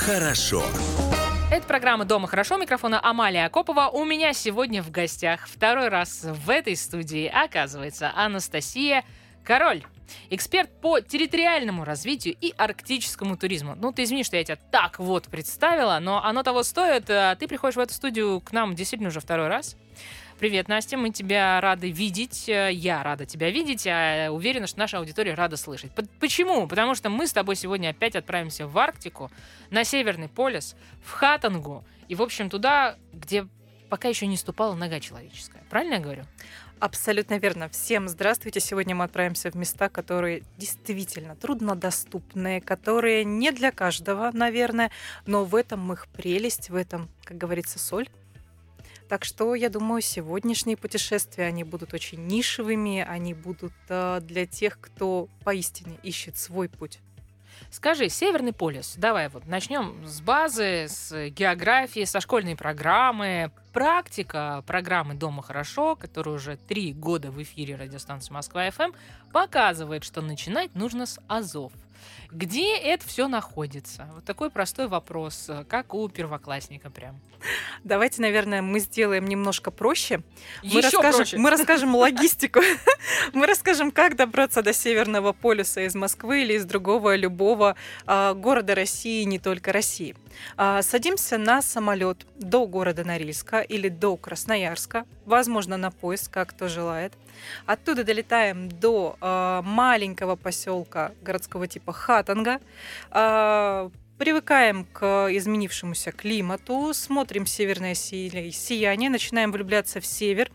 хорошо. Это программа «Дома хорошо». Микрофона Амалия Акопова. У меня сегодня в гостях второй раз в этой студии оказывается Анастасия Король. Эксперт по территориальному развитию и арктическому туризму. Ну, ты извини, что я тебя так вот представила, но оно того стоит. А Ты приходишь в эту студию к нам действительно уже второй раз. Привет, Настя, мы тебя рады видеть. Э, Я рада тебя видеть, а уверена, что наша аудитория рада слышать. Почему? Потому что мы с тобой сегодня опять отправимся в Арктику, на Северный полюс, в Хатангу и, в общем, туда, где пока еще не ступала нога человеческая. Правильно я говорю? Абсолютно верно. Всем здравствуйте. Сегодня мы отправимся в места, которые действительно труднодоступные, которые не для каждого, наверное, но в этом их прелесть, в этом, как говорится, соль. Так что, я думаю, сегодняшние путешествия, они будут очень нишевыми, они будут э, для тех, кто поистине ищет свой путь. Скажи, Северный полюс, давай вот начнем с базы, с географии, со школьной программы. Практика программы «Дома хорошо», которая уже три года в эфире радиостанции Москва-ФМ, показывает, что начинать нужно с Азов. Где это все находится? Вот такой простой вопрос, как у первоклассника прям. Давайте, наверное, мы сделаем немножко проще. Мы Еще расскажем, проще. мы расскажем логистику. Мы расскажем, как добраться до Северного полюса из Москвы или из другого любого а, города России, не только России. А, Садимся на самолет до города Норильска или до Красноярска, возможно, на поезд, как кто желает. Оттуда долетаем до а, маленького поселка городского типа Хатанга. А, Привыкаем к изменившемуся климату, смотрим северное си- сияние, начинаем влюбляться в север.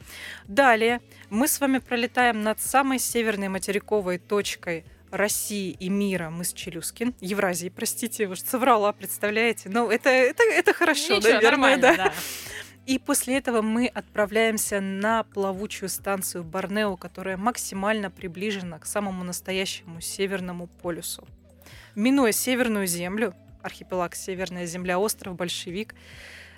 Далее мы с вами пролетаем над самой северной материковой точкой России и мира, мыс Челюскин, Евразии, простите, я уж соврала, представляете? Ну, это, это, это хорошо, Ничего, наверное, да. да. И после этого мы отправляемся на плавучую станцию Борнео, которая максимально приближена к самому настоящему Северному полюсу. Минуя Северную землю, архипелаг Северная земля, остров Большевик.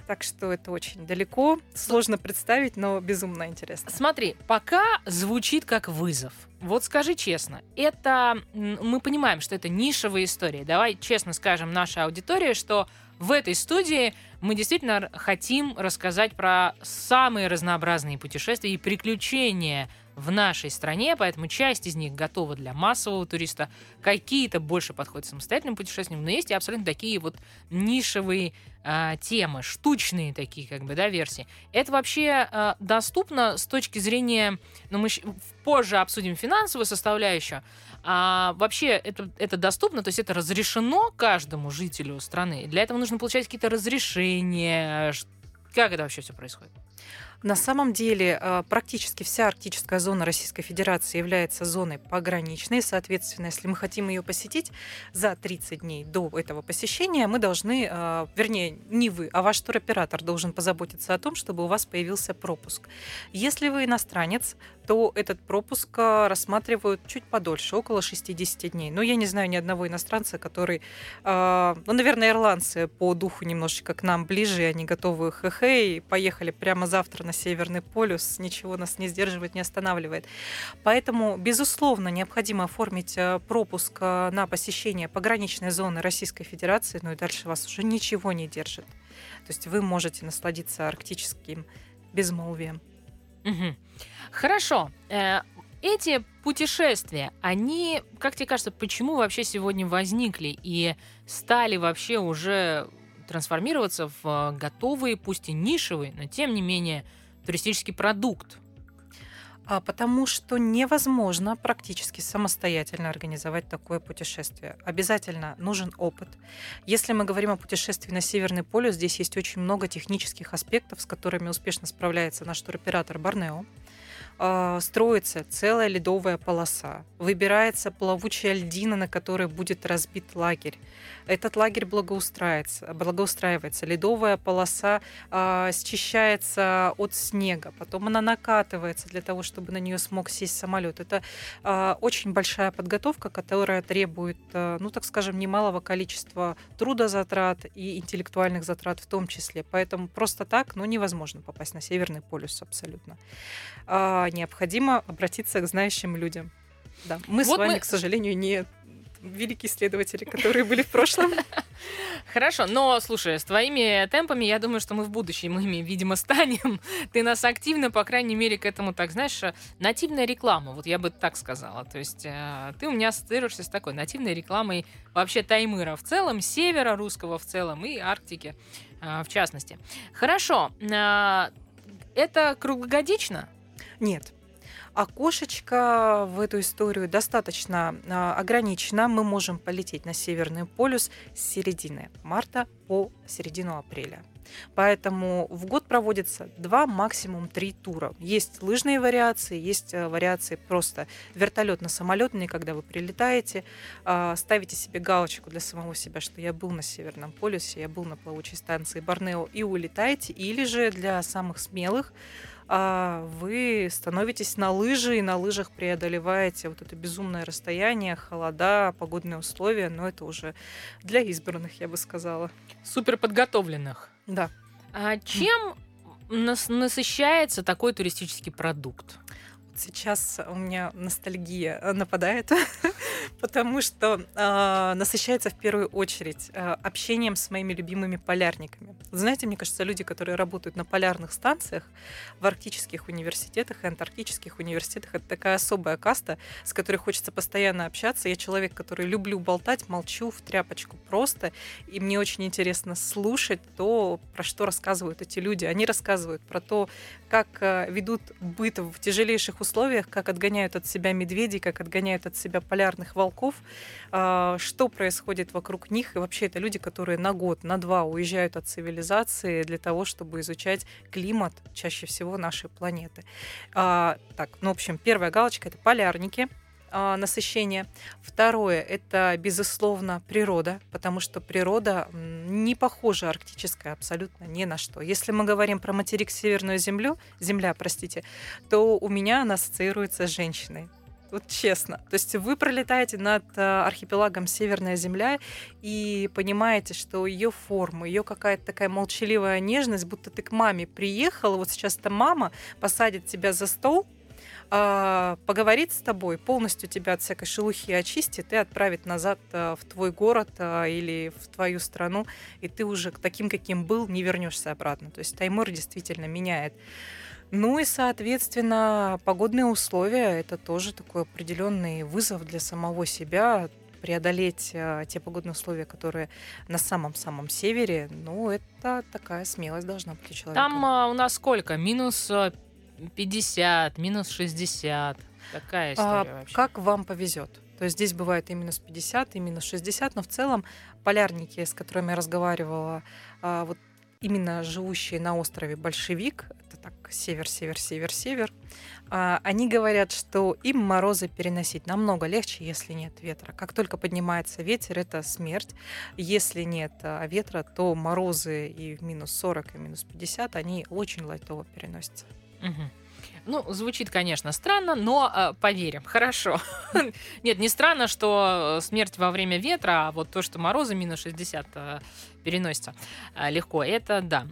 Так что это очень далеко, сложно представить, но безумно интересно. Смотри, пока звучит как вызов. Вот скажи честно, это мы понимаем, что это нишевая история. Давай честно скажем нашей аудитории, что в этой студии мы действительно хотим рассказать про самые разнообразные путешествия и приключения в нашей стране, поэтому часть из них готова для массового туриста, какие-то больше подходят самостоятельным путешествиям, но есть и абсолютно такие вот нишевые а, темы, штучные такие как бы, да, версии. Это вообще а, доступно с точки зрения, ну мы позже обсудим финансовую составляющую, а вообще это, это доступно, то есть это разрешено каждому жителю страны. Для этого нужно получать какие-то разрешения. Как это вообще все происходит? На самом деле э, практически вся арктическая зона Российской Федерации является зоной пограничной. Соответственно, если мы хотим ее посетить за 30 дней до этого посещения, мы должны, э, вернее, не вы, а ваш туроператор должен позаботиться о том, чтобы у вас появился пропуск. Если вы иностранец, то этот пропуск э, рассматривают чуть подольше, около 60 дней. Но я не знаю ни одного иностранца, который, ну, наверное, ирландцы по духу немножечко к нам ближе, они готовы хе-хе, и поехали прямо завтра на Северный полюс, ничего нас не сдерживает, не останавливает. Поэтому, безусловно, необходимо оформить э, пропуск э, на посещение пограничной зоны Российской Федерации, ну и дальше вас уже ничего не держит. То есть вы можете насладиться арктическим безмолвием. Хорошо. Э, Эти путешествия, они, как тебе кажется, почему вообще сегодня возникли и стали вообще уже трансформироваться в э, готовые, пусть и нишевые, но тем не менее туристический продукт? А потому что невозможно практически самостоятельно организовать такое путешествие. Обязательно нужен опыт. Если мы говорим о путешествии на Северный полюс, здесь есть очень много технических аспектов, с которыми успешно справляется наш туроператор Борнео. А, Строится целая ледовая полоса. Выбирается плавучая льдина, на которой будет разбит лагерь. Этот лагерь благоустраивается. благоустраивается. Ледовая полоса а, счищается от снега, потом она накатывается для того, чтобы на нее смог сесть самолет. Это а, очень большая подготовка, которая требует, а, ну так скажем, немалого количества трудозатрат и интеллектуальных затрат в том числе. Поэтому просто так, ну, невозможно попасть на Северный полюс абсолютно. А, необходимо обратиться к знающим людям. Да, мы с Вот вами, мы- к сожалению, не великие исследователи, которые были в прошлом. Хорошо, но слушай, с твоими темпами, я думаю, что мы в будущем ими, видимо, станем. Ты нас активно, по крайней мере, к этому, так знаешь, нативная реклама, вот я бы так сказала. То есть э, ты у меня ассоциируешься с такой нативной рекламой вообще Таймыра в целом, севера русского в целом и Арктики э, в частности. Хорошо, э, это круглогодично? Нет. Окошечко в эту историю достаточно а, ограничено. Мы можем полететь на Северный полюс с середины марта по середину апреля. Поэтому в год проводится два, максимум три тура. Есть лыжные вариации, есть э, вариации просто вертолетно-самолетные, когда вы прилетаете, а, ставите себе галочку для самого себя, что я был на Северном полюсе, я был на плавучей станции Борнео и улетаете, или же для самых смелых а вы становитесь на лыжи и на лыжах преодолеваете вот это безумное расстояние, холода, погодные условия, но это уже для избранных, я бы сказала. Супер подготовленных. Да. А чем нас насыщается такой туристический продукт? Сейчас у меня ностальгия э, нападает, потому что э, насыщается в первую очередь э, общением с моими любимыми полярниками. Знаете, мне кажется, люди, которые работают на полярных станциях, в арктических университетах и антарктических университетах, это такая особая каста, с которой хочется постоянно общаться. Я человек, который люблю болтать, молчу в тряпочку просто, и мне очень интересно слушать то, про что рассказывают эти люди. Они рассказывают про то, как э, ведут быт в тяжелейших условиях, условиях, как отгоняют от себя медведей, как отгоняют от себя полярных волков, а, что происходит вокруг них. И вообще это люди, которые на год, на два уезжают от цивилизации для того, чтобы изучать климат чаще всего нашей планеты. А, так, ну, в общем, первая галочка — это полярники — насыщение. Второе – это, безусловно, природа, потому что природа не похожа арктическая абсолютно ни на что. Если мы говорим про материк Северную Землю, Земля, простите, то у меня она ассоциируется с женщиной. Вот честно. То есть вы пролетаете над а, архипелагом Северная Земля и понимаете, что ее форма, ее какая-то такая молчаливая нежность, будто ты к маме приехал, вот сейчас эта мама посадит тебя за стол, э, поговорит с тобой, полностью тебя от всякой шелухи очистит и отправит назад э, в твой город э, или в твою страну, и ты уже таким, каким был, не вернешься обратно. То есть Таймыр действительно меняет. Ну и, соответственно, погодные условия – это тоже такой определенный вызов для самого себя, преодолеть э, те погодные условия, которые на самом-самом севере, ну, это такая смелость должна быть у человека. Там а, у нас сколько? Минус 50, минус 60. Такая история а, вообще. Как вам повезет? То есть здесь бывает и минус 50, и минус 60, но в целом полярники, с которыми я разговаривала, а, вот именно живущие на острове Большевик, это так север, север, север, север, а, они говорят, что им морозы переносить намного легче, если нет ветра. Как только поднимается ветер, это смерть. Если нет а, ветра, то морозы и в минус 40, и минус 50, они очень лайтово переносятся. Ну, звучит, конечно, странно, но э, поверим. Хорошо. Нет, не странно, что смерть во время ветра, а вот то, что морозы минус 60 э, переносится э, легко, это да.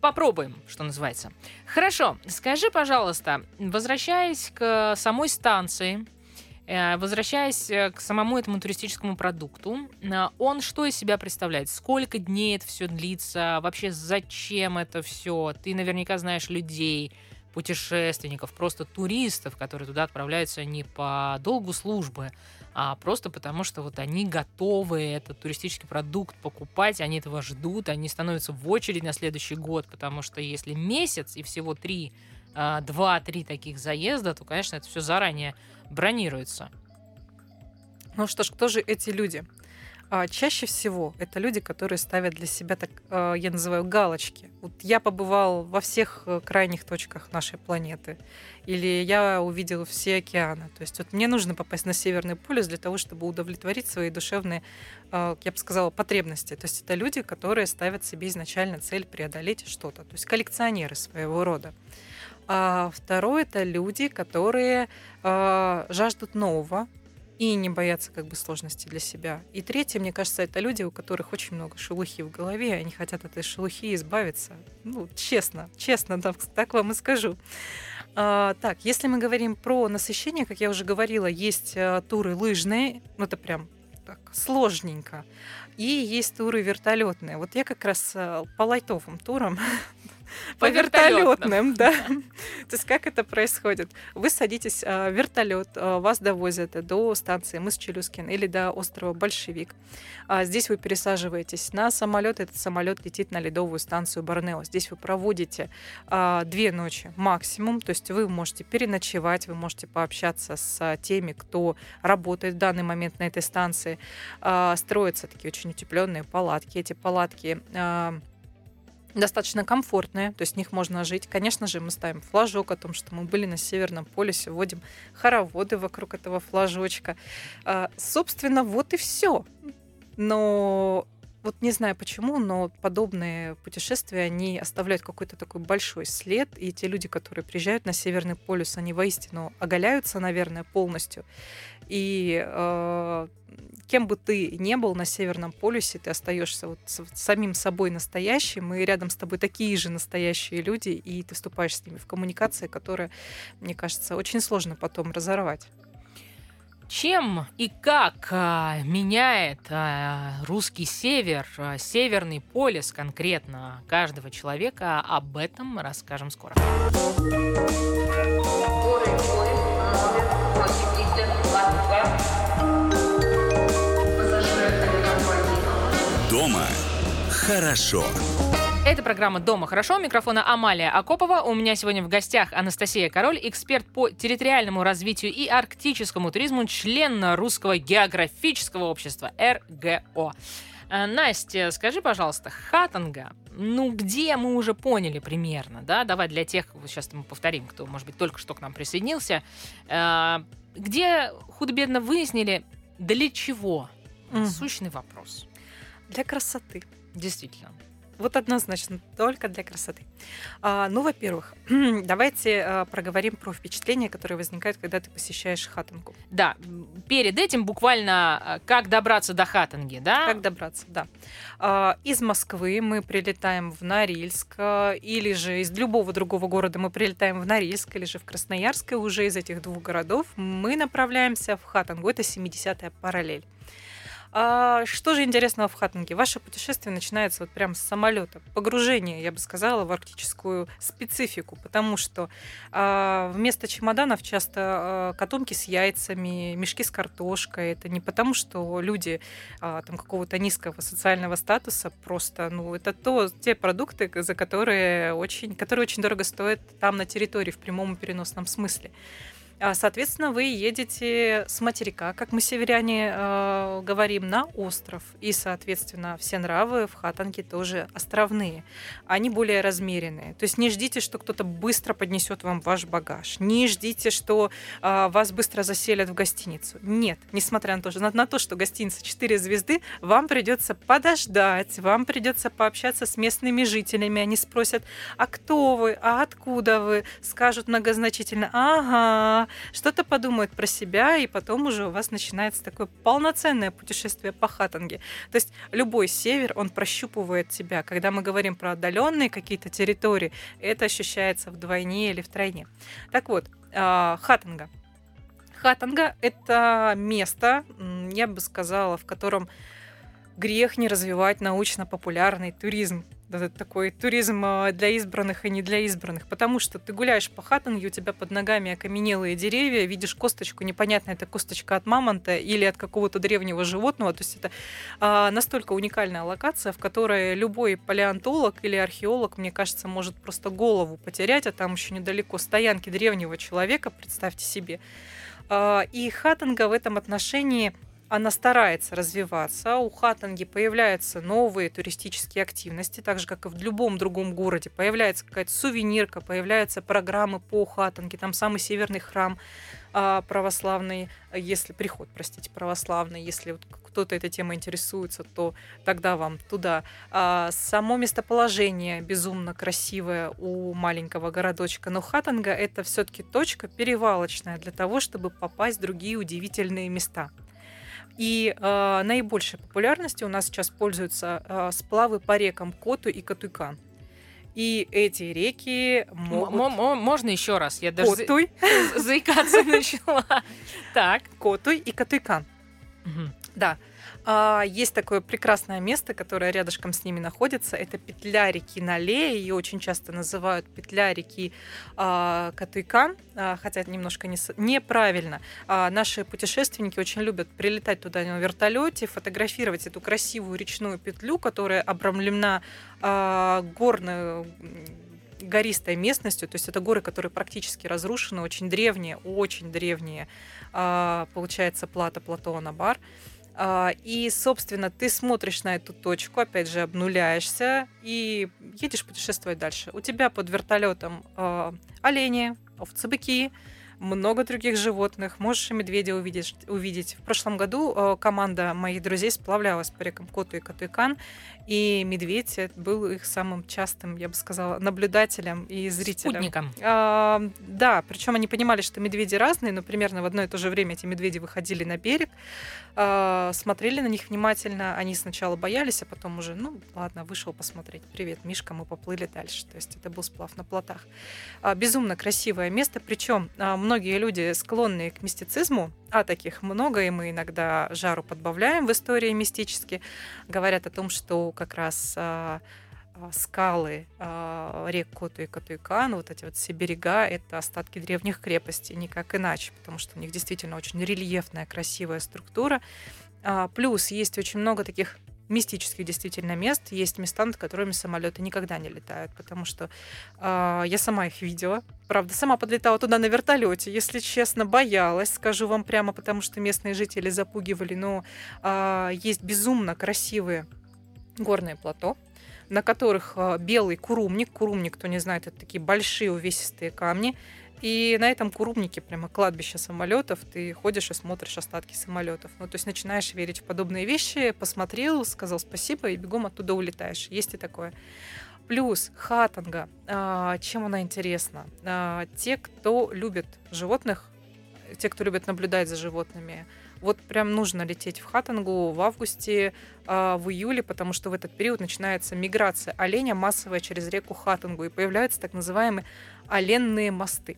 Попробуем, что называется. Хорошо, скажи, пожалуйста, возвращаясь к самой станции, Э, возвращаясь э, к самому этому туристическому продукту, э, он что из себя представляет? Сколько дней это все длится? Вообще зачем это все? Ты наверняка знаешь людей, путешественников, просто туристов, которые туда отправляются не по долгу службы, а просто потому, что вот они готовы этот туристический продукт покупать, они этого ждут, они становятся в очередь на следующий год, потому что если месяц и всего три, два-три таких заезда, то, конечно, это все заранее бронируется. Ну что ж, кто же эти люди? А, чаще всего это люди, которые ставят для себя, так а, я называю, галочки. Вот я побывал во всех э, крайних точках нашей планеты, или я увидел все океаны. То есть вот мне нужно попасть на Северный полюс для того, чтобы удовлетворить свои душевные, а, я бы сказала, потребности. То есть это люди, которые ставят себе изначально цель преодолеть что-то. То есть коллекционеры своего рода. А второе это люди, которые э, жаждут нового и не боятся как бы сложностей для себя. И третье, мне кажется, это люди, у которых очень много шелухи в голове, они хотят от этой шелухи избавиться. Ну, честно, честно, так, так вам и скажу. А, так, если мы говорим про насыщение, как я уже говорила, есть а, туры лыжные, ну это прям так сложненько, и есть туры вертолетные. Вот я как раз а, по лайтовым турам по, вертолетным, да. То есть как это происходит? Вы садитесь в вертолет, вас довозят до станции мыс Челюскин или до острова Большевик. Здесь вы пересаживаетесь на самолет, этот самолет летит на ледовую станцию Борнео. Здесь вы проводите две ночи максимум, то есть вы можете переночевать, вы можете пообщаться с теми, кто работает в данный момент на этой станции. Строятся такие очень утепленные палатки. Эти палатки достаточно комфортные, то есть в них можно жить. Конечно же, мы ставим флажок о том, что мы были на Северном полюсе, вводим хороводы вокруг этого флажочка. А, собственно, вот и все. Но вот не знаю почему, но подобные путешествия, они оставляют какой-то такой большой след, и те люди, которые приезжают на Северный полюс, они воистину оголяются, наверное, полностью. И э, кем бы ты не был на Северном полюсе, ты остаешься вот самим собой настоящим, и рядом с тобой такие же настоящие люди, и ты вступаешь с ними в коммуникации, которые, мне кажется, очень сложно потом разорвать. Чем и как а, меняет а, русский север, а, северный полис конкретно каждого человека, об этом расскажем скоро. Дома хорошо. Это программа «Дома хорошо». Микрофона Амалия Акопова. У меня сегодня в гостях Анастасия Король, эксперт по территориальному развитию и арктическому туризму, член Русского географического общества РГО. Э, Настя, скажи, пожалуйста, Хатанга, ну где мы уже поняли примерно, да? Давай для тех, сейчас мы повторим, кто, может быть, только что к нам присоединился. Э, где худо-бедно выяснили, для чего? Mm. Сущный вопрос. Для красоты. Действительно. Вот однозначно, только для красоты. А, ну, во-первых, давайте а, проговорим про впечатления, которые возникают, когда ты посещаешь Хатангу. Да, перед этим буквально а, как добраться до Хатанги, да? Как добраться, да. А, из Москвы мы прилетаем в Норильск, а, или же из любого другого города мы прилетаем в Норильск, или же в Красноярск, и уже из этих двух городов мы направляемся в Хатангу. Это 70-я параллель. А что же интересного в Хаттинге? Ваше путешествие начинается вот прямо с самолета. Погружение, я бы сказала, в арктическую специфику, потому что а, вместо чемоданов часто а, котомки с яйцами, мешки с картошкой. Это не потому, что люди а, там какого-то низкого социального статуса, просто, ну, это то, те продукты, за которые очень, которые очень дорого стоят там на территории в прямом и переносном смысле. А, соответственно, вы едете с материка, как мы северяне э, говорим, на остров. И, соответственно, все нравы в Хатанге тоже островные. Они более размеренные. То есть не ждите, что кто-то быстро поднесет вам ваш багаж. Не ждите, что э, вас быстро заселят в гостиницу. Нет, несмотря на то, на, на то, что гостиница 4 звезды, вам придется подождать, вам придется пообщаться с местными жителями. Они спросят, а кто вы, а откуда вы? Скажут многозначительно, ага, что-то подумают про себя, и потом уже у вас начинается такое полноценное путешествие по Хатанге. То есть любой север, он прощупывает себя. Когда мы говорим про отдаленные какие-то территории, это ощущается вдвойне или втройне. Так вот, а, Хатанга. Хатанга — это место, я бы сказала, в котором грех не развивать научно-популярный туризм такой туризм а, для избранных и не для избранных, потому что ты гуляешь по Хаттенге, у тебя под ногами окаменелые деревья, видишь косточку, непонятно, это косточка от мамонта или от какого-то древнего животного, то есть это а, настолько уникальная локация, в которой любой палеонтолог или археолог, мне кажется, может просто голову потерять, а там еще недалеко стоянки древнего человека, представьте себе. А, и Хаттенга в этом отношении – она старается развиваться. У Хатанги появляются новые туристические активности, так же, как и в любом другом городе. Появляется какая-то сувенирка, появляются программы по Хатанге, там самый северный храм а, православный, если приход, простите, православный, если вот кто-то этой темой интересуется, то тогда вам туда. А, само местоположение безумно красивое у маленького городочка, но Хатанга это все-таки точка перевалочная для того, чтобы попасть в другие удивительные места. И э, наибольшей популярностью у нас сейчас пользуются э, сплавы по рекам Коту и Катуйкан. И эти реки могут... Можно еще раз? Я даже Котуй. заикаться начала. Так. Котуй и Катуйкан. Да. А, есть такое прекрасное место, которое рядышком с ними находится. Это петля реки Нале. Ее очень часто называют петля реки а, Катуйкан, а, хотя это немножко не, неправильно. Наши путешественники очень любят прилетать туда на вертолете, фотографировать эту красивую речную петлю, которая обрамлена горной гористой местностью, то есть это горы, которые практически разрушены, очень древние, очень древние, получается, плата Платона Бар. А, и, собственно, ты смотришь на эту точку, опять же, обнуляешься и едешь путешествовать дальше. У тебя под вертолетом э, олени, овцы-быки, много других животных. Можешь и медведя увидеть. увидеть. В прошлом году э, команда моих друзей сплавлялась по рекам Коту и Катуйкан, и медведь был их самым частым, я бы сказала, наблюдателем и зрителем. Спутником. А, да, причем они понимали, что медведи разные, но примерно в одно и то же время эти медведи выходили на берег, а, смотрели на них внимательно. Они сначала боялись, а потом уже, ну, ладно, вышел посмотреть. Привет, Мишка, мы поплыли дальше. То есть это был сплав на плотах. А, безумно красивое место, причем а, многие люди склонные к мистицизму, а таких много, и мы иногда жару подбавляем в истории мистически, говорят о том, что как раз а, а, скалы а, рек Коту и Катуйкан, вот эти вот все берега, это остатки древних крепостей, никак иначе, потому что у них действительно очень рельефная, красивая структура. А, плюс есть очень много таких мистических действительно мест. Есть места, над которыми самолеты никогда не летают, потому что э, я сама их видела. Правда, сама подлетала туда на вертолете. Если честно, боялась, скажу вам прямо, потому что местные жители запугивали. Но э, есть безумно красивые горные плато, на которых белый курумник. Курумник, кто не знает, это такие большие увесистые камни. И на этом курубнике, прямо кладбище самолетов, ты ходишь и смотришь остатки самолетов. Ну, то есть начинаешь верить в подобные вещи, посмотрел, сказал спасибо и бегом оттуда улетаешь. Есть и такое. Плюс хатанга. А, чем она интересна? А, те, кто любит животных, те, кто любит наблюдать за животными, вот прям нужно лететь в Хатангу в августе, а, в июле, потому что в этот период начинается миграция оленя массовая через реку Хатангу, и появляются так называемые оленные мосты.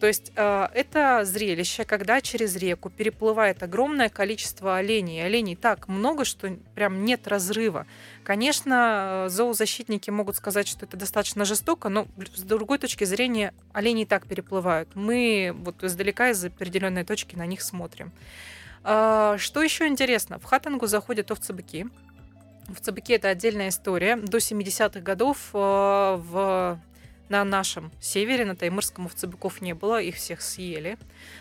То есть э, это зрелище, когда через реку переплывает огромное количество оленей. Оленей так много, что прям нет разрыва. Конечно, зоозащитники могут сказать, что это достаточно жестоко, но с другой точки зрения олени и так переплывают. Мы вот издалека из определенной точки на них смотрим. Э, что еще интересно? В Хатангу заходят овцы-быки. Овцы-быки это отдельная история. До 70-х годов э, в на нашем севере, на Таймырском овцебыков не было, их всех съели.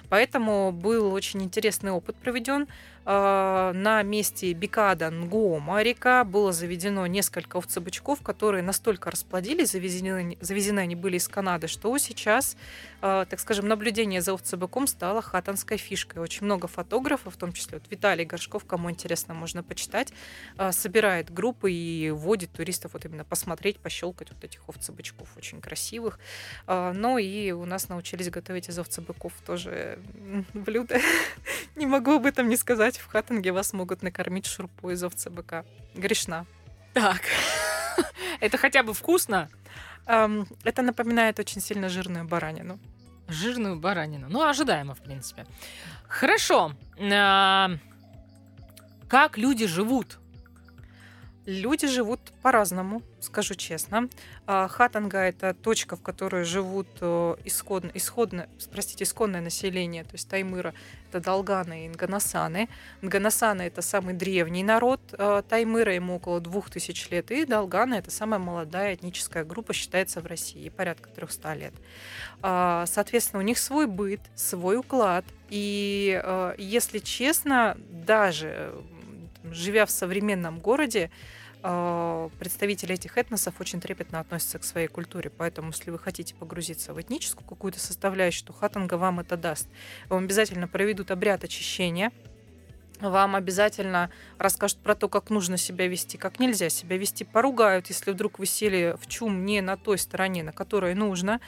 Поэтому был очень интересный опыт проведен. А, на месте Бикада Нгома река было заведено несколько овцебычков, которые настолько расплодились, завезены, завезены они были из Канады, что сейчас, а, так скажем, наблюдение за овцебыком стало хатанской фишкой. Очень много фотографов, в том числе вот Виталий Горшков, кому интересно, можно почитать, а, собирает группы и водит туристов вот именно посмотреть, пощелкать вот этих овцебычков очень красивых. Но и у нас научились готовить из овцебыков тоже блюда. Не могу об этом не сказать. В Хаттинге вас могут накормить шурпу из овца быка. Грешна. Так. Это хотя бы вкусно? Это напоминает очень сильно жирную баранину. Жирную баранину. Ну, ожидаемо, в принципе. Хорошо. А, как люди живут Люди живут по-разному, скажу честно. А, хатанга – это точка, в которой живут э, исходно, исходно, простите, исконное население, то есть Таймыра – это Долганы и Нганасаны. Нганасаны – это самый древний народ э, Таймыра, ему около двух тысяч лет, и Долганы – это самая молодая этническая группа, считается в России, порядка 300 лет. А, соответственно, у них свой быт, свой уклад, и, э, если честно, даже живя в современном городе, представители этих этносов очень трепетно относятся к своей культуре. Поэтому, если вы хотите погрузиться в этническую какую-то составляющую, то хатанга вам это даст. Вам обязательно проведут обряд очищения, вам обязательно расскажут про то, как нужно себя вести, как нельзя себя вести, поругают, если вдруг вы сели в чум не на той стороне, на которой нужно.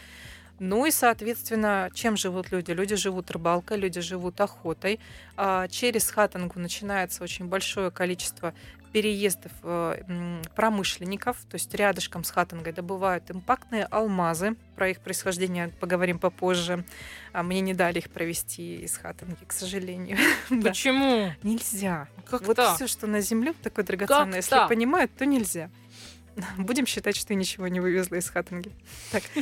Ну и, соответственно, чем живут люди? Люди живут рыбалкой, люди живут охотой. А через хатангу начинается очень большое количество переездов э, промышленников, то есть рядышком с Хаттангой добывают импактные алмазы. Про их происхождение поговорим попозже. А мне не дали их провести из Хаттанги, к сожалению. Да. Почему? Нельзя. Как Вот все, что на земле такое драгоценное, если так? понимают, то нельзя. Будем считать, что я ничего не вывезла из Хаттанги. Так.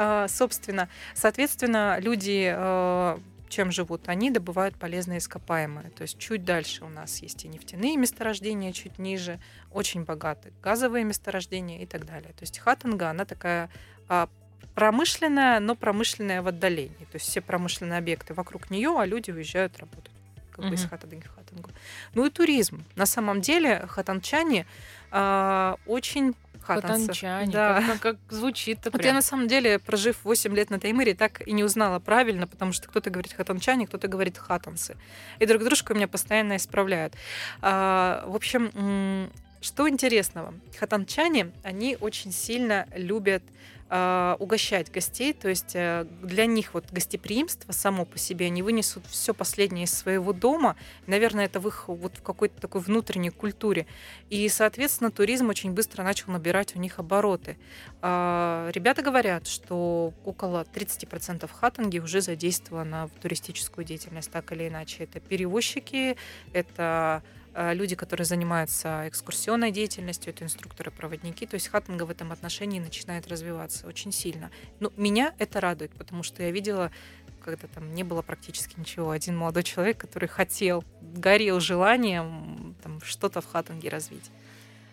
А, Собственно, соответственно, люди э, чем живут? Они добывают полезные ископаемые. То есть чуть дальше у нас есть и нефтяные месторождения, чуть ниже, очень богатые газовые месторождения и так далее. То есть Хаттанга, она такая а, промышленная, но промышленная в отдалении. То есть все промышленные объекты вокруг нее, а люди уезжают работать как бы из Мгм. Хаттанги в Хаттангу. Ну и туризм. На самом деле хатанчане а, очень Хатанчане. Да. Как, как- как звучит-то Вот я прям. на самом деле, прожив 8 лет на Таймыре, так и не узнала правильно, потому что кто-то говорит хатанчане, кто-то говорит хатанцы. И друг дружку меня постоянно исправляют. А, в общем, что интересного? Хатанчане, они очень сильно любят а, угощать гостей, то есть э, для них вот гостеприимство само по себе, они вынесут все последнее из своего дома, наверное, это в их вот в какой-то такой внутренней культуре, и, соответственно, туризм очень быстро начал набирать у них обороты. А, Ребята говорят, что около 30% хатанги уже задействовано в туристическую деятельность, так или иначе. Это перевозчики, это люди, которые занимаются экскурсионной деятельностью, это инструкторы-проводники. То есть хатанга в этом отношении начинает развиваться очень сильно. Но меня это радует, потому что я видела когда там не было практически ничего. Один молодой человек, который хотел, горел желанием что-то в хатанге развить.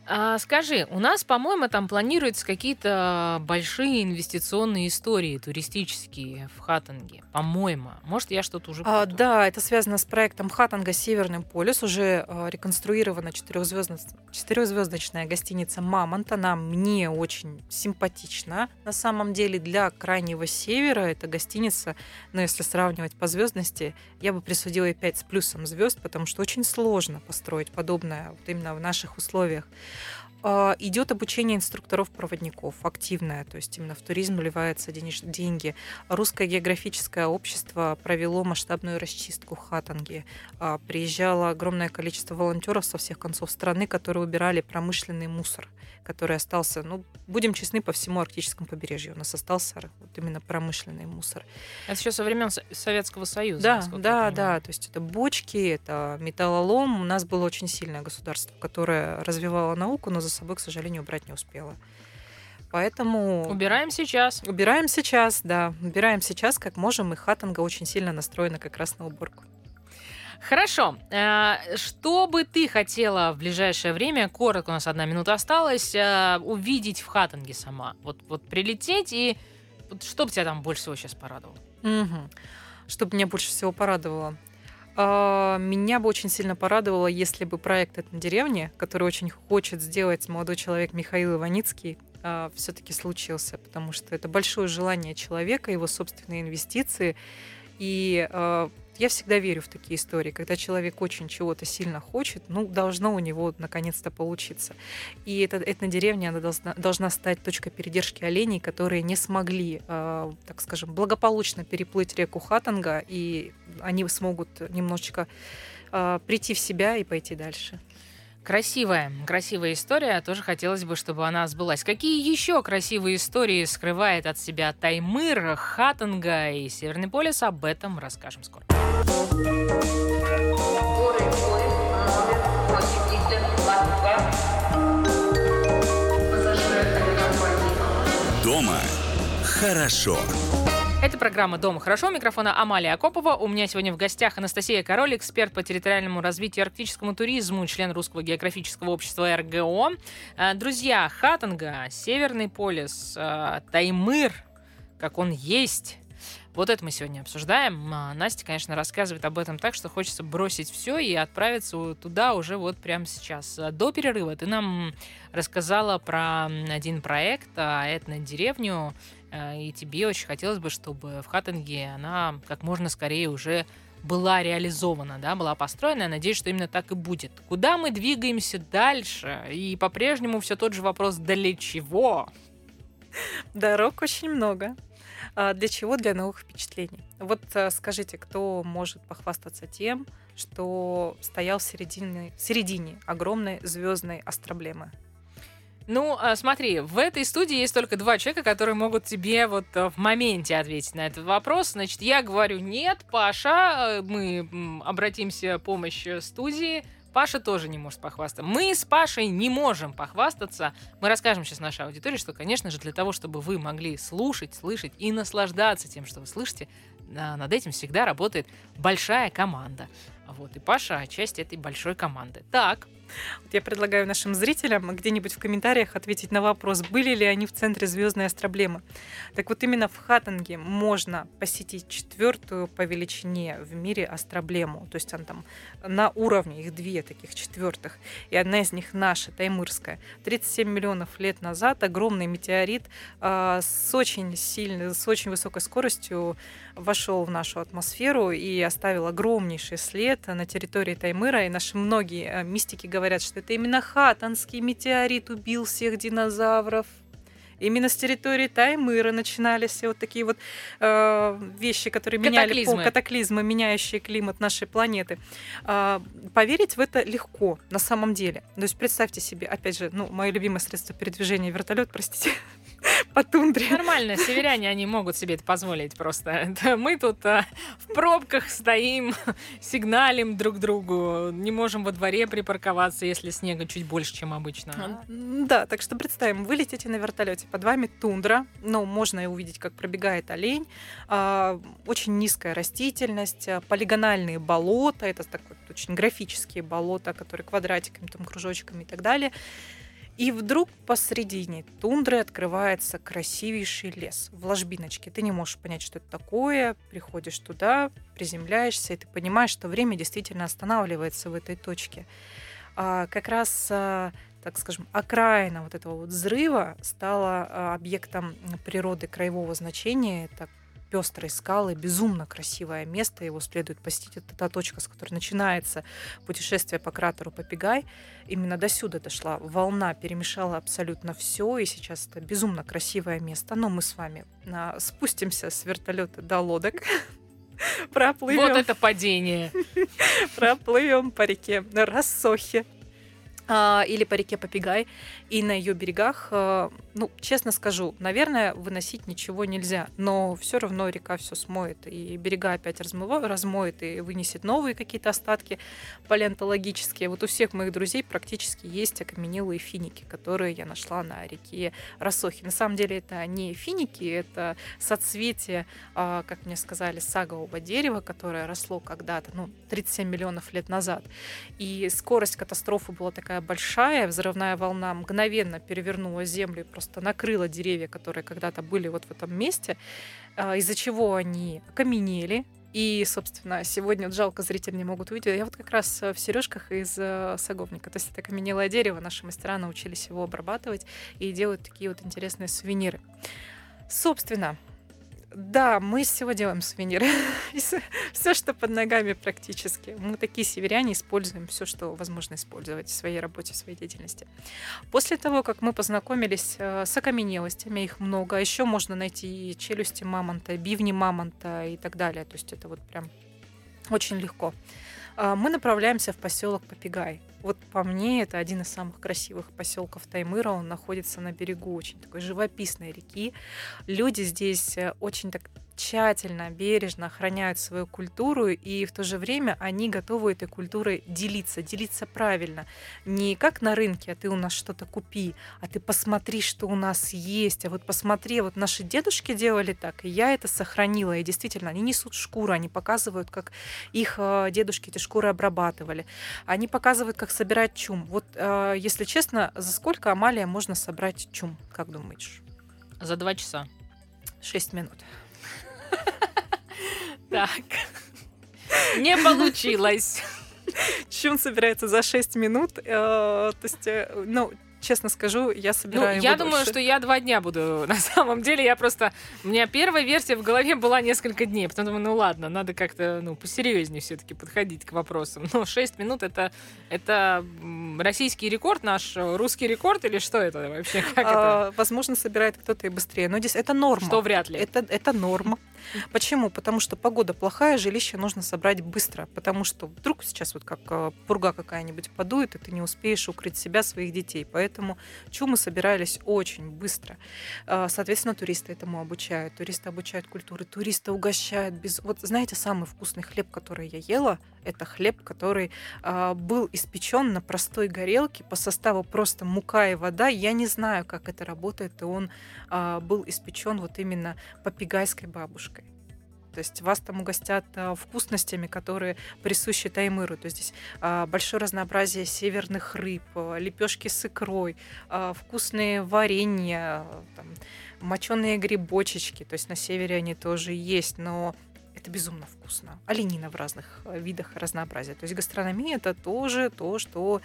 А, скажи, у нас, по-моему, там планируются какие-то большие инвестиционные истории туристические в Хаттанге. По-моему. Может, я что-то уже А, путаю. да, это связано с проектом Хатанга Северный полюс. Уже а, реконструирована четырехзвездоч- четырехзвездочная гостиница Мамонт. Она мне очень симпатична. На самом деле для крайнего севера эта гостиница, но если сравнивать по звездности, я бы присудила ей 5 с плюсом звезд, потому что очень сложно построить подобное вот именно в наших условиях. А, Идет обучение инструкторов-проводников, активное, то есть именно в туризм вливаются денеж- деньги. Русское географическое общество провело масштабную расчистку Хатанги. А, Приезжало огромное количество волонтеров со всех концов страны, которые убирали промышленный мусор, который остался, ну, будем честны, по всему арктическому побережью. У нас остался вот именно промышленный мусор. Это еще со времен Со- Советского Союза. Да, да, да. То есть это бочки, это металлолом. У нас было очень сильное государство, которое развивало науку, но за собой, к сожалению, убрать не успело. Поэтому Убираем сейчас. убираем сейчас, да, убираем сейчас, как можем, и Хатанга очень сильно настроена как раз на уборку. Хорошо. А, Что бы ты хотела в ближайшее время, коротко, у нас одна минута осталась, а, увидеть в Хаттанге сама? Вот, вот прилететь и... вот что бы тебя там больше всего сейчас порадовало? Мгм. Что бы меня больше всего порадовало? А, Меня бы очень сильно порадовало, если бы проект «Это деревни», который очень хочет сделать молодой человек Михаил Иваницкий, все-таки случился, потому что это большое желание человека, его собственные инвестиции. И а, я всегда верю в такие истории, когда человек очень чего-то сильно хочет, ну, должно у него наконец-то получиться. И эта этнодеревня она должна, должна стать точкой передержки оленей, которые не смогли, э, так скажем, благополучно переплыть реку Хатанга, и они смогут немножечко э, прийти в себя и пойти дальше. Красивая, красивая история. Тоже хотелось бы, чтобы она сбылась. Какие еще красивые истории скрывает от себя Таймыр, Хаттанга и Северный полюс? Об этом расскажем скоро. Скорый поезд номер 8 литр Москва. Пассажир авиакомпании Дома хорошо. Это программа «Дома хорошо». Микрофона Амалия Акопова. У меня сегодня в гостях Анастасия Король, эксперт по территориальному развитию и арктическому туризму, член Русского географического общества РГО. Э, Друзья, Хатанга, Северный полюс, э, Таймыр, как он есть. Вот это мы сегодня обсуждаем. А Настя, конечно, рассказывает об этом так, что хочется бросить все и отправиться туда уже вот прямо сейчас. А До перерыва ты нам рассказала про один проект, а, этнодеревню, Э, и тебе очень хотелось бы, чтобы в Хаттенге она как можно скорее уже была реализована, да, была построена. Я надеюсь, что именно так и будет. Куда мы двигаемся дальше? И по-прежнему все тот же вопрос, для чего? Дорог очень много. А Для чего? Для новых впечатлений. Вот э, скажите, кто может похвастаться тем, что стоял в середине, в середине огромной звездной астроблемы? Ну, а, смотри, в этой студии есть только два человека, которые могут тебе вот э, в моменте ответить на этот вопрос. Значит, я говорю нет, Паша, э, мы обратимся помощь э, студии. Паша тоже не может похвастаться. Мы с Пашей не можем похвастаться. Мы расскажем сейчас нашей аудитории, что, конечно же, для того, чтобы вы могли слушать, слышать и наслаждаться тем, что вы слышите, над этим всегда работает большая команда. Вот, и Паша часть этой большой команды. Так, Вот я предлагаю нашим зрителям где-нибудь в комментариях ответить на вопрос, были ли они в центре звездной астроблемы. Так вот, именно в Хаттинге можно посетить четвертую по величине в мире астроблему. То есть она там на уровне, их две таких четвертых. И одна из них наша, Таймырская. 37 миллионов лет назад огромный метеорит а, с очень сильной, с очень высокой скоростью вошел в нашу атмосферу и оставил огромнейший след на территории Таймыра. И наши многие э, мистики говорят, что это именно хатанский метеорит убил всех динозавров. Именно с территории Таймыра начинались все вот такие вот э, вещи, которые меняли Катаклизмы. пол- катаклизмы, меняющие климат нашей планеты. А, поверить в это легко на самом деле. То есть представьте себе, опять же, ну, мое любимое средство передвижения вертолет, простите, по тундре. нормально, северяне, они могут себе это позволить просто. Мы тут а, в пробках стоим, сигналим друг другу, не можем во дворе припарковаться, если снега чуть больше, чем обычно. М, Да, так что представим, вы летите на вертолете, под вами тундра, ну, можно и увидеть, как пробегает олень, а, очень низкая растительность, а, полигональные болота, это так вот очень графические болота, которые квадратиками, там, кружочками и так далее. И вдруг посредине тундры открывается красивейший лес в ложбиночке. Ты не можешь понять, что это такое. Приходишь туда, приземляешься, и ты понимаешь, что время действительно останавливается в этой точке. А, как раз, а, так скажем, окраина вот этого вот взрыва стала а, объектом природы краевого значения. Это пестрые скалы, безумно красивое место. Его следует посетить. Это та точка, с которой начинается путешествие по кратеру Попегай. Именно до сюда дошла волна, перемешала абсолютно все, и сейчас это безумно красивое место. Но мы с вами а, спустимся с вертолета до лодок, проплывем, Вот это падение. проплывем по реке Рассохе а, или по реке Попегай, и на ее берегах, а, ну, честно скажу, наверное, выносить ничего нельзя, но все равно река все смоет, и берега опять размыва- размоет, и вынесет новые какие-то остатки палеонтологические. Вот у всех моих друзей практически есть окаменелые финики, которые я нашла на реке Рассохи. На самом деле это не финики, это соцветие, а, как мне сказали, сагового дерева, которое росло когда-то, ну, 37 миллионов лет назад. И скорость катастрофы была такая большая, взрывная волна мгновенно перевернула землю и просто накрыла деревья, которые когда-то были вот в этом месте, а, из-за чего они окаменели. И, собственно, сегодня жалко зрители не могут увидеть. Я вот как раз э, в сережках из э, саговника. То есть это окаменелое дерево. Наши мастера научились его обрабатывать и делают такие вот интересные сувениры. Собственно, да, мы всего делаем сувениры. все, что под ногами практически. Мы такие северяне используем все, что возможно использовать в своей работе, в своей деятельности. После того, как мы познакомились э, с окаменелостями, их много, а еще можно найти и челюсти мамонта, бивни мамонта и так далее. То есть это вот прям очень легко. А, Мы направляемся в поселок Попегай. Вот по мне, это один из самых красивых поселков Таймыра. Он находится на берегу очень такой живописной реки. Люди здесь э, очень так тщательно, бережно охраняют свою культуру, и в то же время они готовы этой культурой делиться, делиться правильно. Не как на рынке, а ты у нас что-то купи, а ты посмотри, что у нас есть, а вот посмотри, вот наши дедушки делали так, и я это сохранила, и действительно, они несут шкуру, они показывают, как их э, дедушки эти шкуры обрабатывали, они показывают, как собирать чум. Вот, э, если честно, за сколько, Амалия, можно собрать чум, как думаешь? За два часа. Шесть минут. Так. Не получилось. Чум собирается за 6 минут. э, То есть, э, ну, честно скажу, я Ну, собираю я его думаю, дольше. что я два дня буду. На самом деле, я просто... У меня первая версия в голове была несколько дней. Потом думаю, ну ладно, надо как-то ну, посерьезнее все-таки подходить к вопросам. Но 6 минут это, это российский рекорд наш, русский рекорд или что это вообще? Как это? А, возможно, собирает кто-то и быстрее. Но здесь это норма. Что вряд ли. Это, это норма. Почему? Потому что погода плохая, жилище нужно собрать быстро. Потому что вдруг сейчас вот как э, пурга какая-нибудь подует, и ты не успеешь укрыть себя, своих детей. Поэтому чумы собирались очень быстро. А, Соответственно, туристы этому обучают. Туристы обучают культуре, туристы угощают. Без... Вот знаете, самый вкусный хлеб, который я ела, это хлеб, который а, был испечен на простой горелке по составу просто мука и вода. Я не знаю, как это работает, и он а, был испечен вот именно попигайской бабушкой. То есть вас там угостят а, вкусностями, которые присущи Таймыру. То есть здесь а, большое разнообразие северных рыб, лепешки с икрой, а, вкусные варенья, там, моченые грибочечки. То есть на севере они тоже есть, но это безумно вкусно. Оленина в разных видах разнообразия. То есть гастрономия это тоже то, что,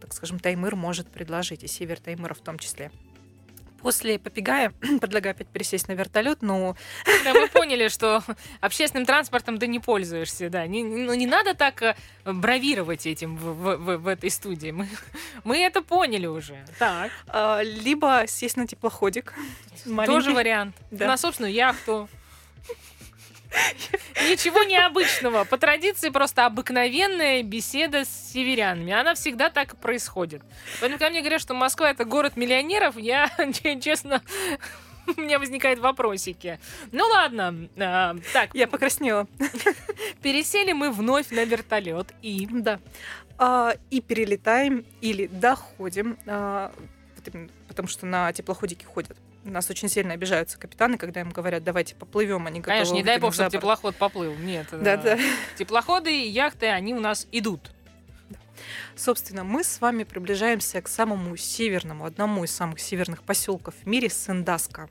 так скажем, Таймыр может предложить, и север Таймыра в том числе. После Попигая предлагаю опять пересесть на вертолет, но Да, мы поняли, что общественным транспортом ты не пользуешься, да. Не, ну, не надо так э, бравировать этим в, в- в- в этой студии. Мы, мы это поняли уже. Так, а, либо сесть на теплоходик. тоже маленький. вариант. Да. На собственную яхту. Ничего необычного. По традиции просто обыкновенная беседа с северянами. Она всегда так и происходит. Поэтому, когда мне говорят, что Москва это город миллионеров, я, честно, у меня возникают вопросики. Ну ладно. а, так, Я покраснела. пересели мы вновь на вертолет и... Да. А, и перелетаем или доходим, а, потому что на теплоходике ходят. Нас очень сильно обижаются капитаны, когда им говорят, давайте поплывем, они готовы Конечно, не дай бог, чтобы теплоход поплыл. Нет. Да, да. Теплоходы и яхты, они у нас идут. Собственно, мы с вами приближаемся к самому северному, одному из самых северных поселков в мире Сендаска.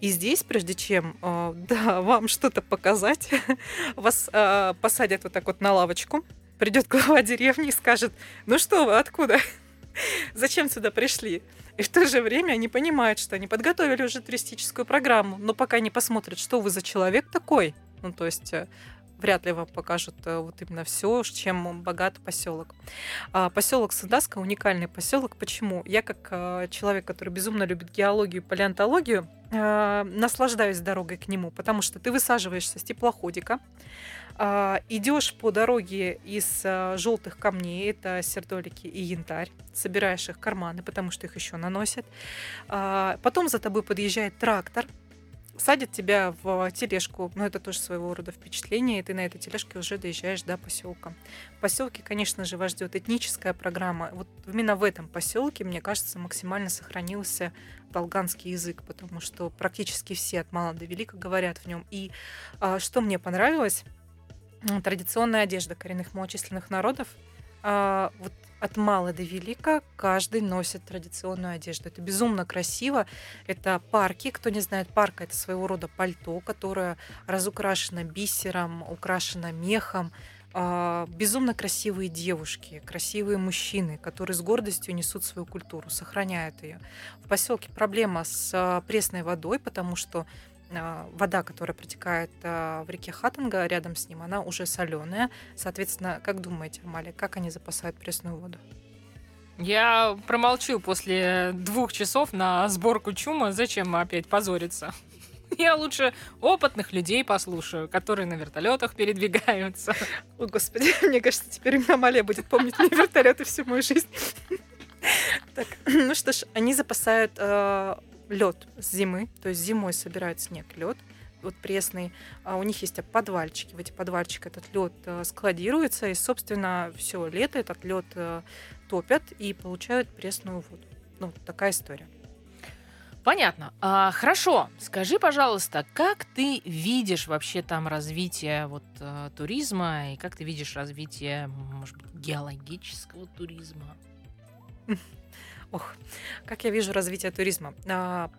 И здесь, прежде чем э, да, вам что-то показать, вас э, посадят вот так вот на лавочку. Придет глава деревни и скажет: Ну что вы, откуда? Зачем сюда пришли? И в то же время они понимают, что они подготовили уже туристическую программу, но пока не посмотрят, что вы за человек такой. Ну, то есть э, вряд ли вам покажут э, вот именно все, чем богат поселок. А, поселок Садаска уникальный поселок. Почему? Я как э, человек, который безумно любит геологию и палеонтологию, э, наслаждаюсь дорогой к нему, потому что ты высаживаешься с теплоходика, а, идешь по дороге из желтых камней, это сердолики и янтарь, собираешь их в карманы, потому что их еще наносят. А, потом за тобой подъезжает трактор, садит тебя в тележку, ну это тоже своего рода впечатление, и ты на этой тележке уже доезжаешь до поселка. В поселке, конечно же, вас ждет этническая программа. Вот именно в этом поселке, мне кажется, максимально сохранился долганский язык, потому что практически все от мала до велика говорят в нем. И а, что мне понравилось, традиционная одежда коренных малочисленных народов. а, вот от мала до велика каждый носит традиционную одежду. Это безумно красиво. Это парки. Кто не знает, парка это своего рода пальто, которое разукрашено бисером, украшено мехом. А, Безумно красивые девушки, красивые мужчины, которые с гордостью несут свою культуру, сохраняют ее. В поселке проблема с а, пресной водой, потому что вода, которая протекает а, в реке Хатанга, рядом с ним, она уже соленая. Соответственно, как думаете, Амалия, как они запасают пресную воду? Я промолчу после двух часов на сборку чума. Зачем опять позориться? Я лучше опытных людей послушаю, которые на вертолетах передвигаются. О, господи, мне кажется, теперь Амалия будет помнить мне вертолеты всю мою жизнь. Так, ну что ж, они запасают лед с зимы, то есть зимой собирают снег, лед, вот пресный. А у них есть подвальчики. В эти подвальчики этот лед складируется, и, собственно, все лето этот лед топят и получают пресную воду. Ну, такая история. Понятно. А, хорошо. Скажи, пожалуйста, как ты видишь вообще там развитие вот э, туризма и как ты видишь развитие, может быть, геологического туризма? Ох, как я вижу развитие туризма. А,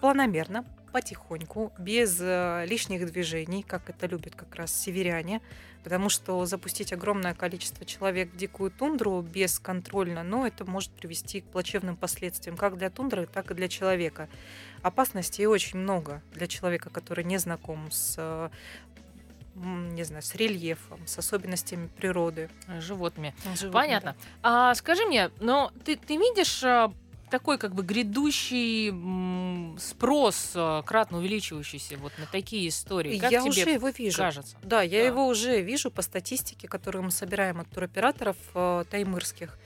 планомерно, потихоньку, без э, лишних движений, как это любят как раз северяне, потому что запустить огромное количество человек в дикую тундру бесконтрольно, ну, это может привести к плачевным последствиям как для тундры, так и для человека. Опасностей очень много для человека, который не знаком с э, не знаю, с рельефом, с особенностями природы. Животными. животных, Понятно. А скажи мне, но ты, ты видишь а, такой как бы грядущий спрос, а, кратно увеличивающийся вот на такие истории? да. Как Я тебе уже его вижу. кажется? Да, я Да. его уже вижу по статистике, которую мы собираем от туроператоров э, таймырских.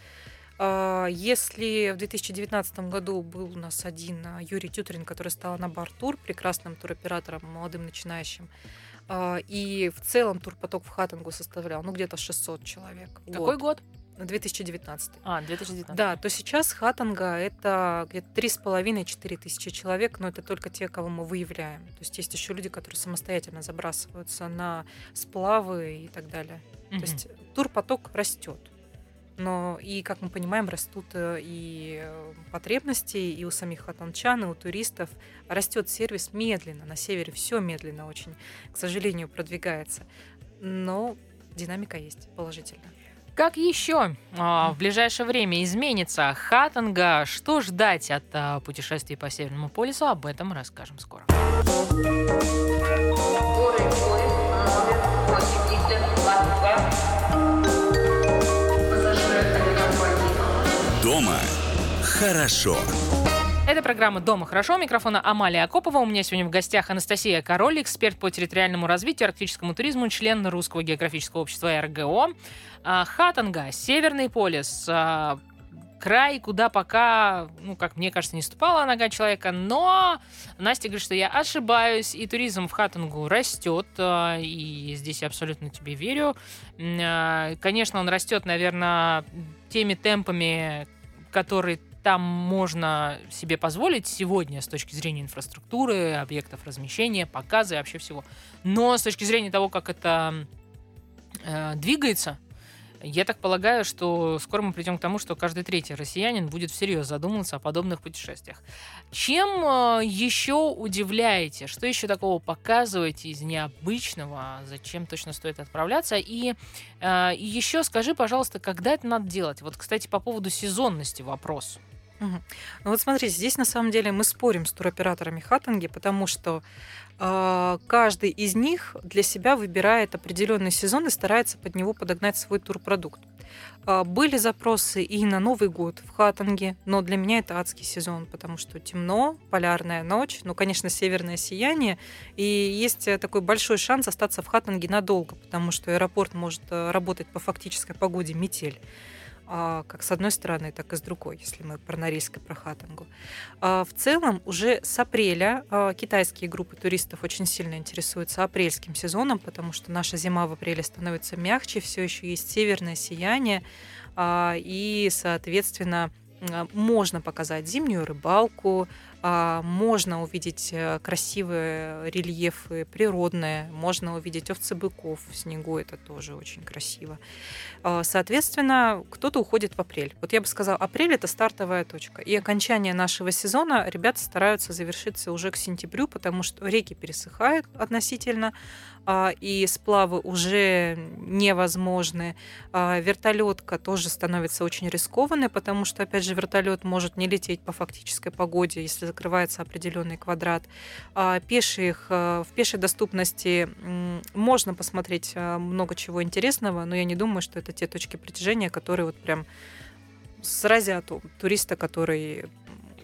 А, Если в 2019 году был у нас один Юрий Тютрин, который стал на бар-тур, прекрасным туроператором, молодым начинающим, и в целом турпоток в Хаттингу составлял ну, где-то 600 человек. Какой год. год? 2019. А, 2019. Да, то сейчас Хаттанга это где-то три с половиной-четыре тысячи человек, но это только те, кого мы выявляем. То есть есть еще люди, которые самостоятельно забрасываются на сплавы и так далее. Мгм. То есть турпоток растет. Но и, как мы понимаем, растут э, и э, потребности и у самих хатанчан, и у туристов. Растет сервис медленно. На севере все медленно очень, к сожалению, продвигается. Но динамика есть положительная. Как еще а, в ближайшее время изменится Хаттанга? Что ждать от а, путешествий по Северному полюсу? Об этом расскажем скоро. Поезд Дома хорошо. Это программа «Дома хорошо». Микрофона Амалия Акопова. У меня сегодня в гостях Анастасия Король, эксперт по территориальному развитию, арктическому туризму, член Русского географического общества РГО. А, Хаттанга, Северный полюс, а, край, куда пока, ну, как мне кажется, не ступала нога человека, но Настя говорит, что я ошибаюсь, и туризм в Хаттангу растет, а, и здесь я абсолютно тебе верю. А, Конечно, он растет, наверное, теми темпами, которые там можно себе позволить сегодня с точки зрения инфраструктуры, объектов размещения, показа и вообще всего. Но с точки зрения того, как это э, двигается, я так полагаю, что скоро мы придем к тому, что каждый третий россиянин будет всерьез задумываться о подобных путешествиях. Чем э, еще удивляете? Что еще такого показываете из необычного? Зачем точно стоит отправляться? И, э, и еще скажи, пожалуйста, когда это надо делать? Вот, кстати, по поводу сезонности вопрос. Ну вот смотрите, здесь на самом деле мы спорим с туроператорами Хаттанги, потому что э, каждый из них для себя выбирает определенный сезон и старается под него подогнать свой турпродукт. А, Были запросы и на Новый год в Хаттанге, но для меня это адский сезон, потому что темно, полярная ночь, ну, конечно, северное сияние, и есть э, такой большой шанс остаться в Хаттанге надолго, потому что аэропорт может э, работать по фактической погоде метель а, как с одной стороны, так и с другой, если мы про Норильск и про Хаттангу. А, В целом, уже с апреля а, китайские группы туристов очень сильно интересуются апрельским сезоном, потому что наша зима в апреле становится мягче, все еще есть северное сияние, и, соответственно, можно показать зимнюю рыбалку, можно увидеть э, красивые рельефы природные, можно увидеть овцы быков в снегу, это тоже очень красиво. А, Соответственно, кто-то уходит в апрель. Вот я бы сказала, апрель это стартовая точка. И окончание нашего сезона ребята стараются завершиться уже к сентябрю, потому что реки пересыхают относительно, а, и сплавы уже невозможны. А, Вертолетка тоже становится очень рискованной, потому что, опять же, вертолет может не лететь по фактической погоде, если закрывается определенный квадрат. А, Пеших, э, в пешей доступности можно посмотреть много чего интересного, но я не думаю, что это те точки притяжения, которые вот прям сразят туриста, который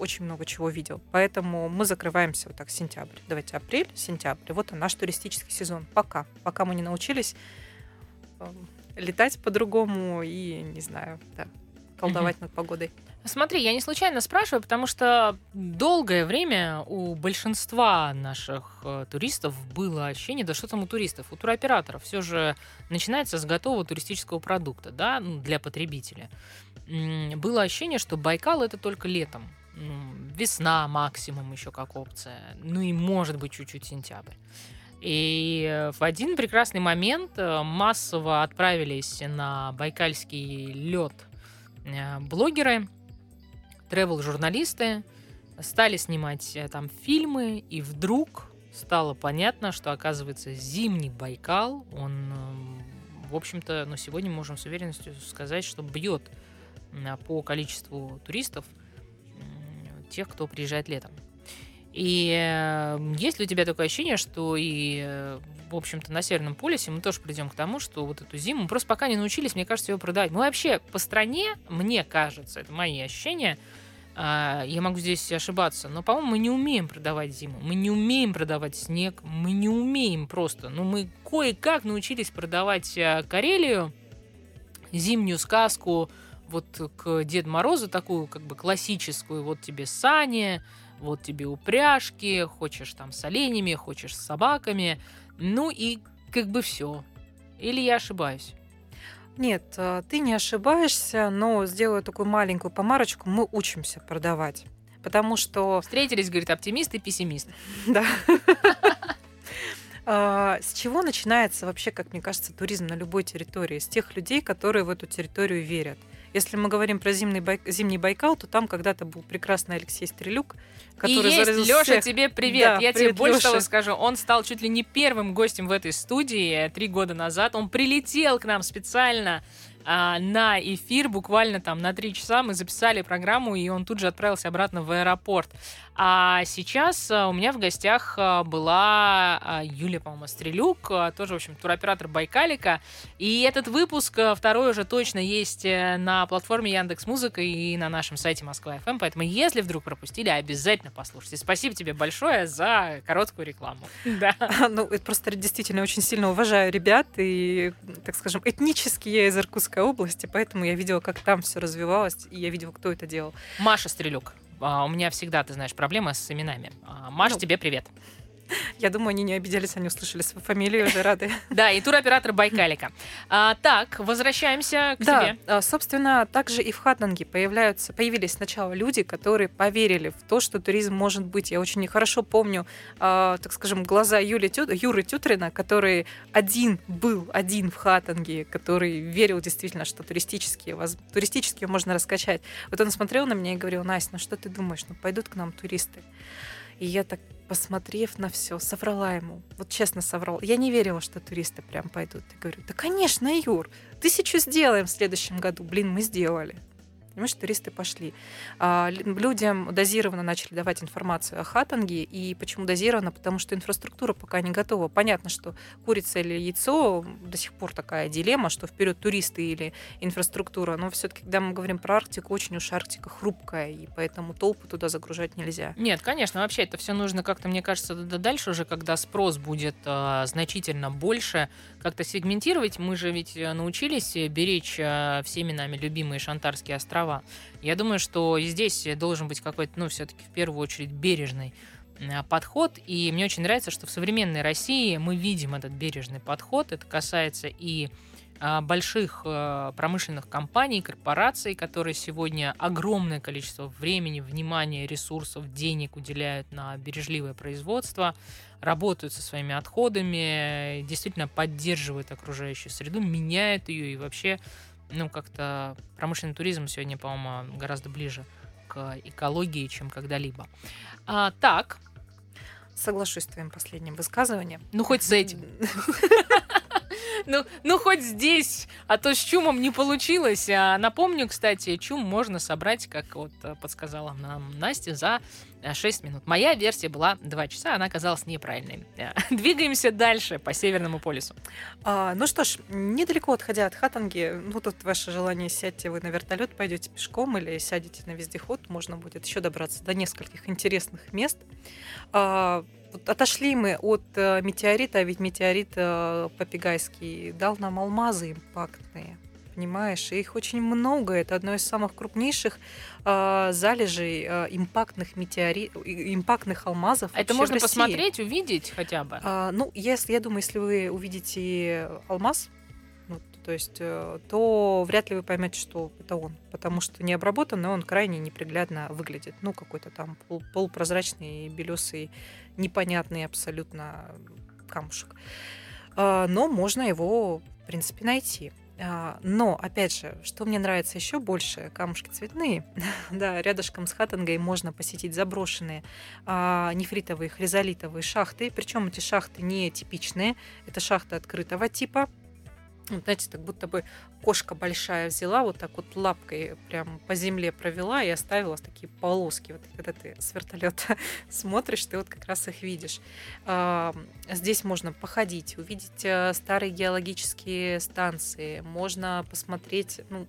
очень много чего видел. Поэтому мы закрываемся вот так сентябрь. Давайте апрель, сентябрь. Вот он наш туристический сезон. Пока. Пока мы не научились э, летать по-другому и, не знаю, да, колдовать над погодой. Смотри, я не случайно спрашиваю, потому что долгое время у большинства наших э, туристов было ощущение, да что там у туристов, у туроператоров все же начинается с готового туристического продукта, да, ну, для потребителя. Было ощущение, что Байкал это только летом. Весна максимум еще как опция. Ну и может быть чуть-чуть сентябрь. И э, в один прекрасный момент э, массово отправились на байкальский лед блогеры, тревел-журналисты стали снимать э, там фильмы, и вдруг стало понятно, что, оказывается, зимний Байкал, он, в общем-то, ну, сегодня можем с уверенностью сказать, что бьет по количеству туристов тех, кто приезжает летом. И э, есть ли у тебя такое ощущение, что и, э, в общем-то, на Северном полюсе мы тоже придем к тому, что вот эту зиму мы просто пока не научились, мне кажется, ее продавать. Мы вообще по стране, мне кажется, это мои ощущения, а, я могу здесь ошибаться, но, по-моему, мы не умеем продавать зиму, мы не умеем продавать снег, мы не умеем просто. Ну, мы кое-как научились продавать а, Карелию, зимнюю сказку, вот к Деду Морозу, такую как бы классическую, вот тебе сани, вот тебе упряжки, хочешь там с оленями, хочешь с собаками, ну и как бы все. Или я ошибаюсь? Нет, а, ты не ошибаешься, но сделаю такую маленькую помарочку. Мы учимся продавать. Потому что, Встретились, говорит, оптимист и пессимист. да. А, С чего начинается вообще, как мне кажется, туризм на любой территории? С тех людей, которые в эту территорию верят. Если мы говорим про зимний, Бай- зимний Байкал, то там когда-то был прекрасный Алексей Стрелюк, который и есть, заразил Леша, всех. тебе привет. Да, Я тебе привет, больше Лёша. того скажу. Он стал чуть ли не первым гостем в этой студии три года назад. Он прилетел к нам специально а, на эфир, буквально там на три часа мы записали программу, и он тут же отправился обратно в аэропорт. А сейчас а, у меня в гостях а, была а, Юлия, по-моему, Стрелюк, тоже, в общем, туроператор Байкалика. И этот выпуск, второй уже точно есть э, на платформе Яндекс Музыка и на нашем сайте Москва ФМ. Поэтому, если вдруг пропустили, обязательно послушайте. Спасибо тебе большое за короткую рекламу. Да. Ну, это просто действительно очень сильно уважаю ребят, и, так скажем, этнически я из Иркутской области, поэтому я видела, как там все развивалось, и я видела, кто это делал. Маша Стрелюк. А, У меня всегда, ты знаешь, проблема с именами. А, Маш, Ну. тебе привет. Я думаю, они не обиделись, они услышали свою фамилию, уже рады. Да, и туроператор Байкалика. А, так, возвращаемся к Да, тебе. а, собственно, также и в Хаттанге появляются, появились сначала люди, которые поверили в то, что туризм может быть. Я очень хорошо помню, а, так скажем, глаза Юли Тю- Юры Тютрина, который один был, один в Хаттанге, который верил действительно, что туристические, воз- туристические можно раскачать. Вот он смотрел на меня и говорил, Настя, ну что ты думаешь, ну пойдут к нам туристы? И я так, посмотрев на все, соврала ему. Вот честно соврала. Я не верила, что туристы прям пойдут. Я говорю, да, конечно, Юр, тысячу сделаем в следующем году. Блин, мы сделали. Понимаешь, туристы пошли. А, лю- людям дозированно начали давать информацию о хатанге. И почему дозированно? Потому что инфраструктура пока не готова. Понятно, что курица или яйцо до сих пор такая дилемма, что вперед туристы или инфраструктура. Но все-таки, когда мы говорим про Арктику, очень уж Арктика хрупкая, и поэтому толпы туда загружать нельзя. Нет, конечно, вообще это все нужно как-то, мне кажется, дальше уже, когда спрос будет а, значительно больше, как-то сегментировать. Мы же ведь э, научились э, беречь а, всеми нами любимые Шантарские острова. Я думаю, что здесь должен быть какой-то, ну, все-таки в первую очередь бережный а, подход. И мне очень нравится, что в современной России мы видим этот бережный подход. Это касается и а, больших э, промышленных компаний, корпораций, которые сегодня огромное количество времени, внимания, ресурсов, денег уделяют на бережливое производство, работают со своими отходами, действительно поддерживают окружающую среду, меняют ее и вообще, ну, как-то промышленный туризм сегодня, по-моему, гораздо ближе к экологии, чем когда-либо. А, так, Соглашусь с твоим последним высказыванием. ну хоть с этим. Ну, ну, хоть здесь, а то с чумом не получилось. А, напомню, кстати, чум можно собрать, как вот э, подсказала нам Настя, за э, 6 минут. Моя версия была 2 часа, она оказалась неправильной. Э, Двигаемся дальше по Северному полюсу. А, ну что ж, недалеко отходя от Хатанги, ну тут ваше желание сядьте вы на вертолет, пойдете пешком или сядете на вездеход, можно будет еще добраться до нескольких интересных мест. А, вот отошли мы от э, метеорита, а ведь метеорит э, попегайский дал нам алмазы импактные. Понимаешь, и их очень много. Это одно из самых крупнейших э, залежей э, импактных метеорит, импактных алмазов. Это в можно России. посмотреть, увидеть хотя бы. А, ну, если, я думаю, если вы увидите алмаз, ну, то есть, э, то вряд ли вы поймете, что это он, потому что не обработанный, он крайне неприглядно выглядит. Ну, какой-то там пол- полупрозрачный, белесый, непонятный абсолютно камушек. А, Но можно его, в принципе, найти. А, Но, опять же, что мне нравится еще больше, камушки цветные. да, рядышком с Хаттангой можно посетить заброшенные а, нефритовые, хризолитовые шахты. Причем эти шахты не типичные. Это шахты открытого типа. Вот, знаете, так будто бы кошка большая взяла, вот так вот лапкой прям по земле провела и оставила такие полоски. Вот когда ты с вертолета смотришь, ты вот как раз их видишь. А, Здесь можно походить, увидеть э, старые геологические станции, можно посмотреть, ну,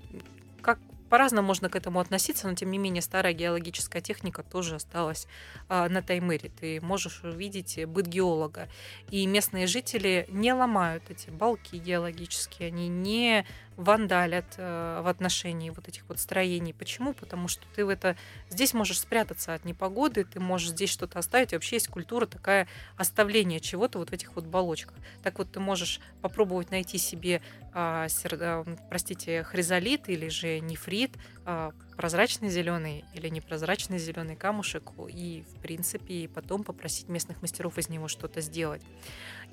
как по-разному можно к этому относиться, но тем не менее старая геологическая техника тоже осталась а, на Таймыре. Ты можешь увидеть быт геолога. И местные жители не ломают эти балки геологические, они не вандалят э, в отношении вот этих вот строений. Почему? Потому что ты в это здесь можешь спрятаться от непогоды, ты можешь здесь что-то оставить. И вообще есть культура такая оставления чего-то вот в этих вот балочках. Так вот ты можешь попробовать найти себе, а, а, простите, хризолит или же нефрит, а, прозрачный зеленый или непрозрачный зеленый камушек и в принципе потом попросить местных мастеров из него что-то сделать.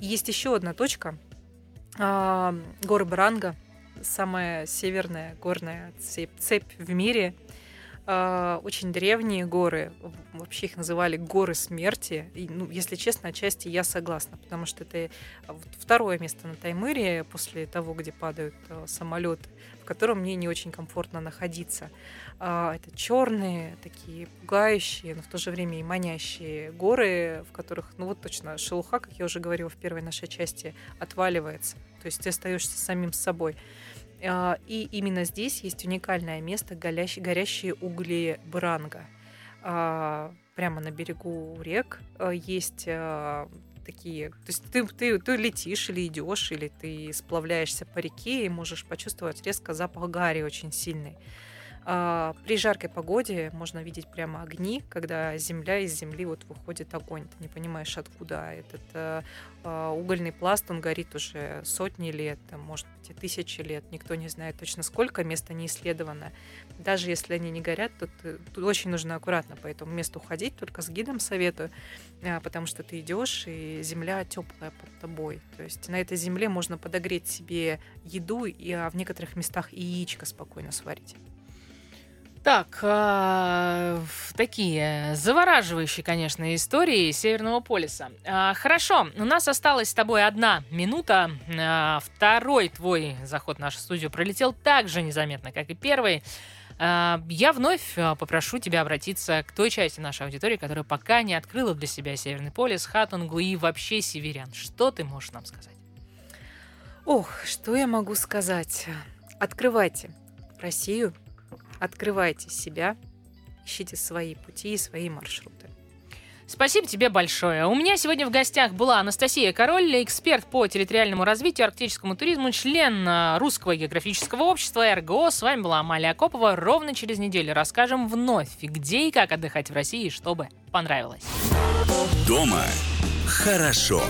И есть еще одна точка. а, Горы Баранга, самая северная горная цепь, цепь в мире. А, Очень древние горы, вообще их называли горы смерти. И, ну, если честно, отчасти я согласна, потому что это вот второе место на Таймыре после того, где падают э, самолеты, в котором мне не очень комфортно находиться. А, Это черные, такие пугающие, но в то же время и манящие горы, в которых, ну вот точно, шелуха, как я уже говорила в первой нашей части, отваливается. То есть ты остаешься самим собой. А, И именно здесь есть уникальное место горящ- горящие угли Бранга. А, Прямо на берегу рек а, есть а, такие... То есть ты, ты, ты летишь или идешь, или ты сплавляешься по реке и можешь почувствовать резко запах гари очень сильный. А, При жаркой погоде можно видеть прямо огни, когда земля из земли вот выходит огонь. Ты не понимаешь, откуда этот э, а, угольный пласт, он горит уже сотни лет, может быть и тысячи лет. Никто не знает точно сколько, место не исследовано. Даже если они не горят, то ты- тут очень нужно аккуратно по этому месту ходить, только с гидом советую, а, потому что ты идешь, и земля теплая под тобой. То есть на этой земле можно подогреть себе еду, и, а в некоторых местах и яичко спокойно сварить. Так, а, такие завораживающие, конечно, истории Северного полюса. А, Хорошо, у нас осталась с тобой одна минута. А, Второй твой заход в нашу студию пролетел так же незаметно, как и первый. Я вновь попрошу тебя обратиться к той части нашей аудитории, которая пока не открыла для себя Северный полюс, Хатунгу и вообще северян. Что ты можешь нам сказать? Ох, что я могу сказать? Открывайте Россию, открывайте себя, ищите свои пути и свои маршруты. Спасибо тебе большое. У меня сегодня в гостях была Анастасия Король, эксперт по территориальному развитию, арктическому туризму, член а, Русского географического общества РГО. С вами была Амалия Акопова. Ровно через неделю расскажем вновь, где и как отдыхать в России, чтобы понравилось. Дома хорошо.